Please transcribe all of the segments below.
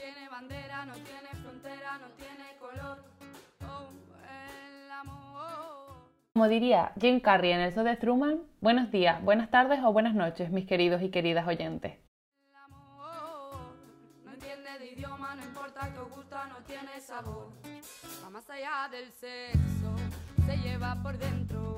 tiene bandera, no tiene frontera, no tiene color. Oh, el amor. Como diría Jim Carrey en el show de Truman, buenos días, buenas tardes o buenas noches, mis queridos y queridas oyentes. El amor no entiende de idioma, no importa que gusta, no tiene sabor. Va más allá del sexo, se lleva por dentro.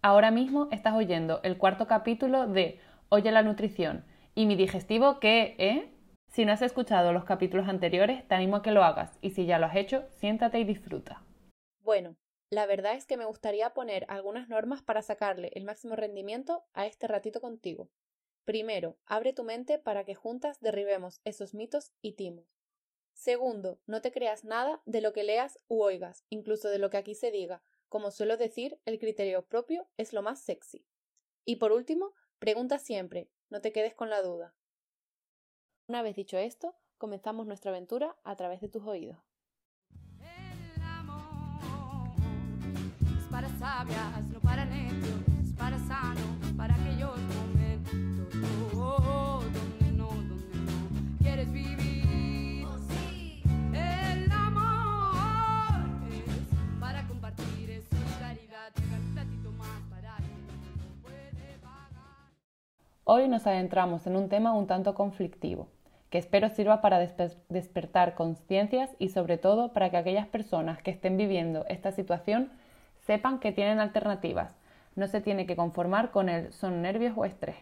Ahora mismo estás oyendo el cuarto capítulo de Oye la nutrición. ¿Y mi digestivo qué, eh? Si no has escuchado los capítulos anteriores, te animo a que lo hagas y si ya lo has hecho, siéntate y disfruta. Bueno, la verdad es que me gustaría poner algunas normas para sacarle el máximo rendimiento a este ratito contigo. Primero, abre tu mente para que juntas derribemos esos mitos y timos. Segundo, no te creas nada de lo que leas u oigas, incluso de lo que aquí se diga. Como suelo decir, el criterio propio es lo más sexy. Y por último, pregunta siempre, no te quedes con la duda. Una vez dicho esto, comenzamos nuestra aventura a través de tus oídos. Hoy nos adentramos en un tema un tanto conflictivo, que espero sirva para despe- despertar conciencias y sobre todo para que aquellas personas que estén viviendo esta situación sepan que tienen alternativas. No se tiene que conformar con el son nervios o estrés.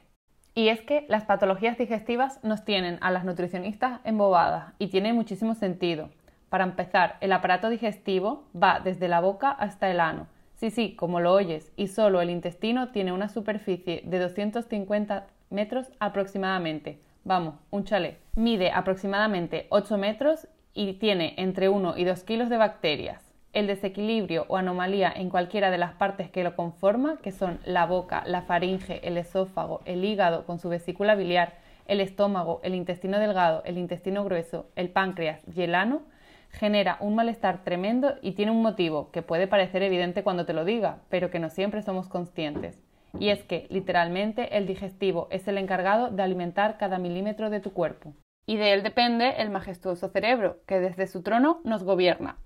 Y es que las patologías digestivas nos tienen a las nutricionistas embobadas y tiene muchísimo sentido. Para empezar, el aparato digestivo va desde la boca hasta el ano. Sí, sí, como lo oyes, y solo el intestino tiene una superficie de 250 metros aproximadamente. Vamos, un chalet. Mide aproximadamente 8 metros y tiene entre 1 y 2 kilos de bacterias. El desequilibrio o anomalía en cualquiera de las partes que lo conforma, que son la boca, la faringe, el esófago, el hígado con su vesícula biliar, el estómago, el intestino delgado, el intestino grueso, el páncreas y el ano, genera un malestar tremendo y tiene un motivo que puede parecer evidente cuando te lo diga, pero que no siempre somos conscientes. Y es que, literalmente, el digestivo es el encargado de alimentar cada milímetro de tu cuerpo. Y de él depende el majestuoso cerebro, que desde su trono nos gobierna.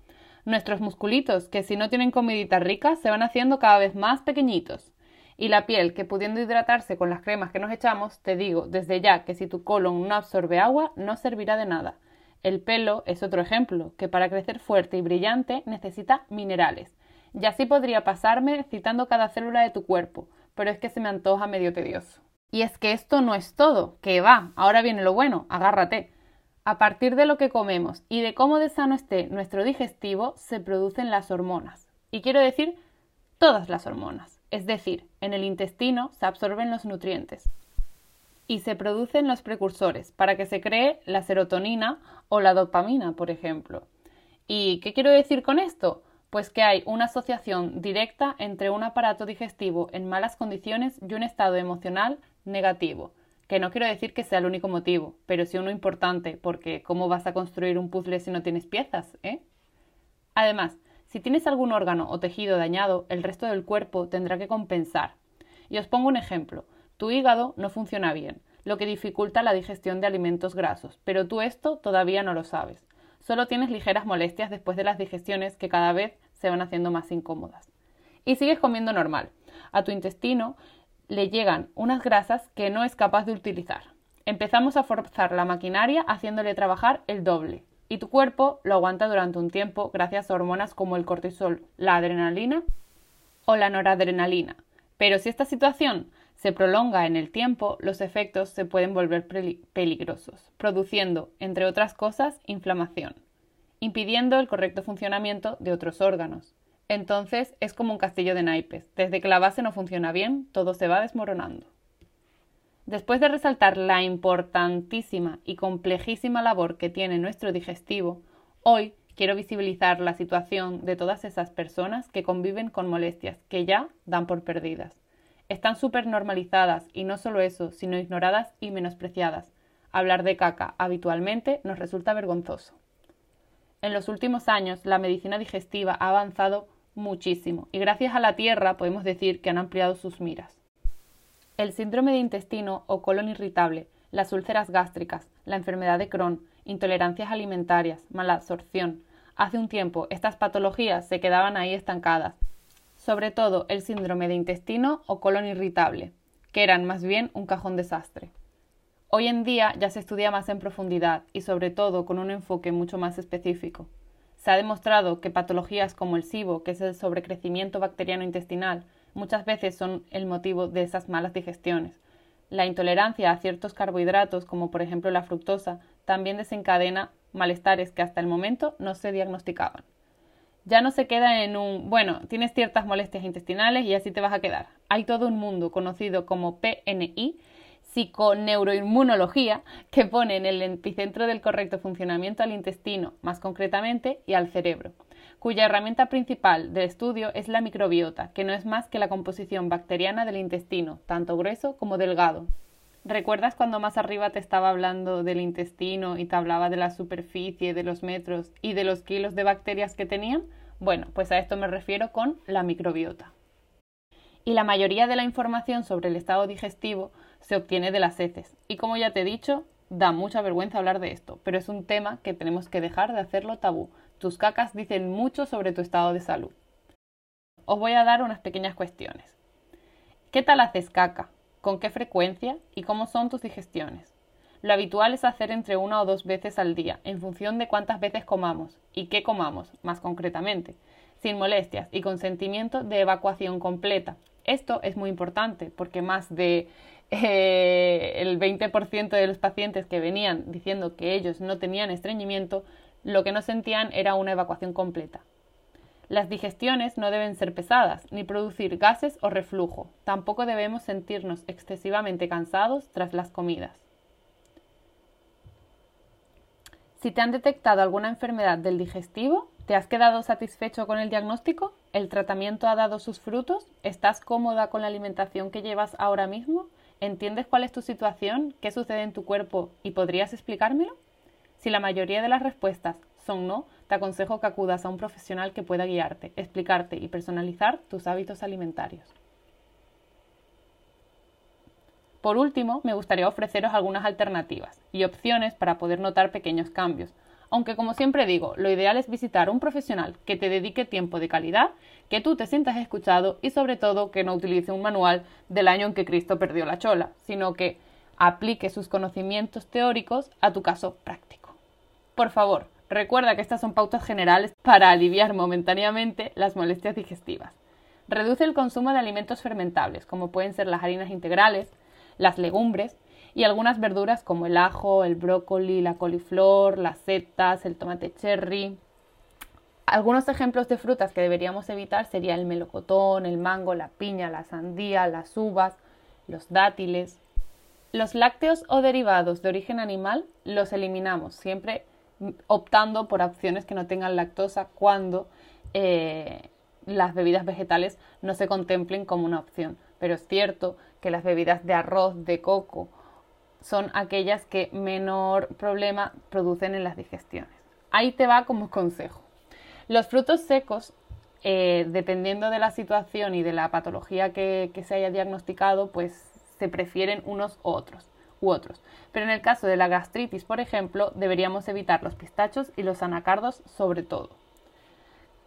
Nuestros musculitos, que si no tienen comidita rica, se van haciendo cada vez más pequeñitos. Y la piel, que pudiendo hidratarse con las cremas que nos echamos, te digo desde ya que si tu colon no absorbe agua, no servirá de nada. El pelo es otro ejemplo, que para crecer fuerte y brillante necesita minerales. Y así podría pasarme citando cada célula de tu cuerpo, pero es que se me antoja medio tedioso. Y es que esto no es todo, que va, ahora viene lo bueno, agárrate. A partir de lo que comemos y de cómo de sano esté nuestro digestivo, se producen las hormonas. Y quiero decir todas las hormonas. Es decir, en el intestino se absorben los nutrientes y se producen los precursores para que se cree la serotonina o la dopamina, por ejemplo. ¿Y qué quiero decir con esto? Pues que hay una asociación directa entre un aparato digestivo en malas condiciones y un estado emocional negativo, que no quiero decir que sea el único motivo, pero sí uno importante, porque ¿cómo vas a construir un puzzle si no tienes piezas, eh? Además, si tienes algún órgano o tejido dañado, el resto del cuerpo tendrá que compensar. Y os pongo un ejemplo. Tu hígado no funciona bien, lo que dificulta la digestión de alimentos grasos, pero tú esto todavía no lo sabes. Solo tienes ligeras molestias después de las digestiones que cada vez se van haciendo más incómodas. Y sigues comiendo normal. A tu intestino le llegan unas grasas que no es capaz de utilizar. Empezamos a forzar la maquinaria haciéndole trabajar el doble. Y tu cuerpo lo aguanta durante un tiempo gracias a hormonas como el cortisol, la adrenalina o la noradrenalina. Pero si esta situación se prolonga en el tiempo, los efectos se pueden volver peli- peligrosos, produciendo, entre otras cosas, inflamación, impidiendo el correcto funcionamiento de otros órganos. Entonces es como un castillo de naipes. Desde que la base no funciona bien, todo se va desmoronando. Después de resaltar la importantísima y complejísima labor que tiene nuestro digestivo, hoy quiero visibilizar la situación de todas esas personas que conviven con molestias que ya dan por perdidas. Están súper normalizadas y no solo eso, sino ignoradas y menospreciadas. Hablar de caca habitualmente nos resulta vergonzoso. En los últimos años, la medicina digestiva ha avanzado muchísimo y gracias a la Tierra podemos decir que han ampliado sus miras. El síndrome de intestino o colon irritable las úlceras gástricas, la enfermedad de Crohn, intolerancias alimentarias, mala absorción. Hace un tiempo estas patologías se quedaban ahí estancadas, sobre todo el síndrome de intestino o colon irritable, que eran más bien un cajón desastre. Hoy en día ya se estudia más en profundidad y sobre todo con un enfoque mucho más específico. Se ha demostrado que patologías como el SIBO, que es el sobrecrecimiento bacteriano intestinal, muchas veces son el motivo de esas malas digestiones. La intolerancia a ciertos carbohidratos, como por ejemplo la fructosa, también desencadena malestares que hasta el momento no se diagnosticaban. Ya no se queda en un, bueno, tienes ciertas molestias intestinales y así te vas a quedar. Hay todo un mundo conocido como PNI psiconeuroinmunología que pone en el epicentro del correcto funcionamiento al intestino, más concretamente, y al cerebro, cuya herramienta principal de estudio es la microbiota, que no es más que la composición bacteriana del intestino, tanto grueso como delgado. ¿Recuerdas cuando más arriba te estaba hablando del intestino y te hablaba de la superficie, de los metros y de los kilos de bacterias que tenían? Bueno, pues a esto me refiero con la microbiota. Y la mayoría de la información sobre el estado digestivo se obtiene de las heces. Y como ya te he dicho, da mucha vergüenza hablar de esto, pero es un tema que tenemos que dejar de hacerlo tabú. Tus cacas dicen mucho sobre tu estado de salud. Os voy a dar unas pequeñas cuestiones. ¿Qué tal haces caca? ¿Con qué frecuencia? ¿Y cómo son tus digestiones? Lo habitual es hacer entre una o dos veces al día, en función de cuántas veces comamos y qué comamos, más concretamente, sin molestias y con sentimiento de evacuación completa. Esto es muy importante porque más de eh, el 20% de los pacientes que venían diciendo que ellos no tenían estreñimiento, lo que no sentían era una evacuación completa. Las digestiones no deben ser pesadas, ni producir gases o reflujo. Tampoco debemos sentirnos excesivamente cansados tras las comidas. Si te han detectado alguna enfermedad del digestivo, ¿te has quedado satisfecho con el diagnóstico? ¿El tratamiento ha dado sus frutos? ¿Estás cómoda con la alimentación que llevas ahora mismo? ¿Entiendes cuál es tu situación? ¿Qué sucede en tu cuerpo? ¿Y podrías explicármelo? Si la mayoría de las respuestas son no, te aconsejo que acudas a un profesional que pueda guiarte, explicarte y personalizar tus hábitos alimentarios. Por último, me gustaría ofreceros algunas alternativas y opciones para poder notar pequeños cambios, aunque como siempre digo, lo ideal es visitar un profesional que te dedique tiempo de calidad, que tú te sientas escuchado y sobre todo que no utilice un manual del año en que Cristo perdió la chola, sino que aplique sus conocimientos teóricos a tu caso práctico. Por favor, recuerda que estas son pautas generales para aliviar momentáneamente las molestias digestivas. Reduce el consumo de alimentos fermentables, como pueden ser las harinas integrales, las legumbres, y algunas verduras como el ajo, el brócoli, la coliflor, las setas, el tomate cherry. Algunos ejemplos de frutas que deberíamos evitar serían el melocotón, el mango, la piña, la sandía, las uvas, los dátiles. Los lácteos o derivados de origen animal los eliminamos, siempre optando por opciones que no tengan lactosa cuando eh, las bebidas vegetales no se contemplen como una opción. Pero es cierto que las bebidas de arroz, de coco son aquellas que menor problema producen en las digestiones. Ahí te va como consejo. Los frutos secos, eh, dependiendo de la situación y de la patología que, que se haya diagnosticado, pues se prefieren unos u otros, otros. Pero en el caso de la gastritis, por ejemplo, deberíamos evitar los pistachos y los anacardos sobre todo.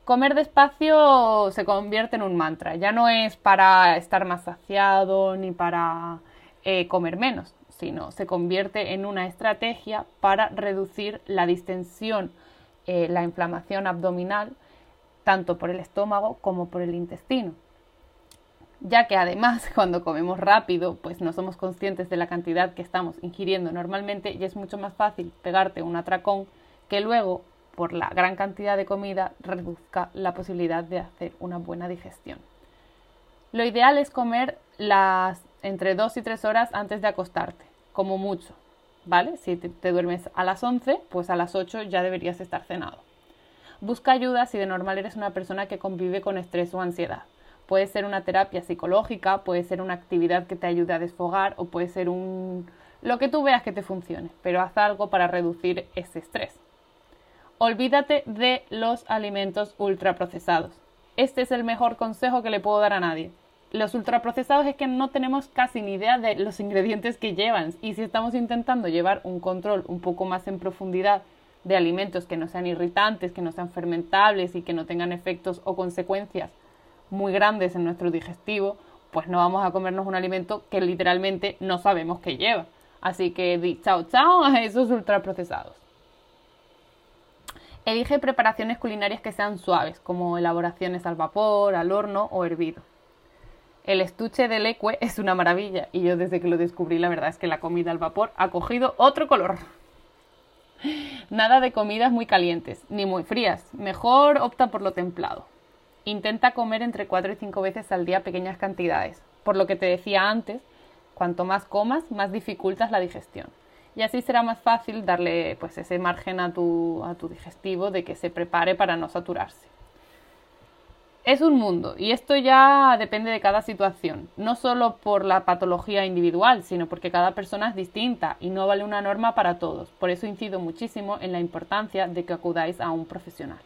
Comer despacio se convierte en un mantra. Ya no es para estar más saciado ni para eh, comer menos sino se convierte en una estrategia para reducir la distensión, eh, la inflamación abdominal, tanto por el estómago como por el intestino. Ya que además cuando comemos rápido, pues no somos conscientes de la cantidad que estamos ingiriendo normalmente y es mucho más fácil pegarte un atracón que luego, por la gran cantidad de comida, reduzca la posibilidad de hacer una buena digestión. Lo ideal es comer las entre 2 y 3 horas antes de acostarte, como mucho, ¿vale? Si te, duermes a las 11, pues a las 8 ya deberías estar cenado. Busca ayuda si de normal eres una persona que convive con estrés o ansiedad. Puede ser una terapia psicológica, puede ser una actividad que te ayude a desfogar o puede ser un... lo que tú veas que te funcione, pero haz algo para reducir ese estrés. Olvídate de los alimentos ultraprocesados. Este es el mejor consejo que le puedo dar a nadie los ultraprocesados es que no tenemos casi ni idea de los ingredientes que llevan y si estamos intentando llevar un control un poco más en profundidad de alimentos que no sean irritantes, que no sean fermentables y que no tengan efectos o consecuencias muy grandes en nuestro digestivo, pues no vamos a comernos un alimento que literalmente no sabemos qué lleva. Así que di chao chao a esos ultraprocesados. Elige preparaciones culinarias que sean suaves, como elaboraciones al vapor, al horno o hervido. El estuche de leque es una maravilla y yo desde que lo descubrí la verdad es que la comida al vapor ha cogido otro color. Nada de comidas muy calientes ni muy frías, mejor opta por lo templado. Intenta comer entre 4 y 5 veces al día pequeñas cantidades. Por lo que te decía antes, cuanto más comas, más dificultas la digestión. Y así será más fácil darle pues ese margen a tu, a tu digestivo de que se prepare para no saturarse. Es un mundo y esto ya depende de cada situación, no solo por la patología individual, sino porque cada persona es distinta y no vale una norma para todos. Por eso incido muchísimo en la importancia de que acudáis a un profesional.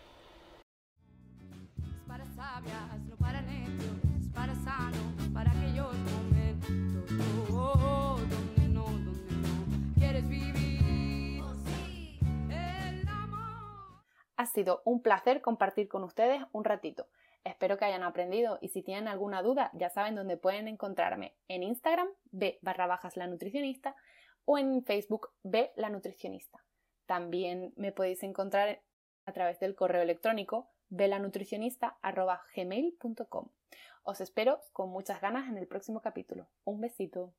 Sido un placer compartir con ustedes un ratito. Espero que hayan aprendido y si tienen alguna duda ya saben dónde pueden encontrarme en Instagram, b barra bajas la nutricionista o en Facebook, b la nutricionista. También me podéis encontrar a través del correo electrónico belanutricionista.gmail.com. Os espero con muchas ganas en el próximo capítulo. Un besito.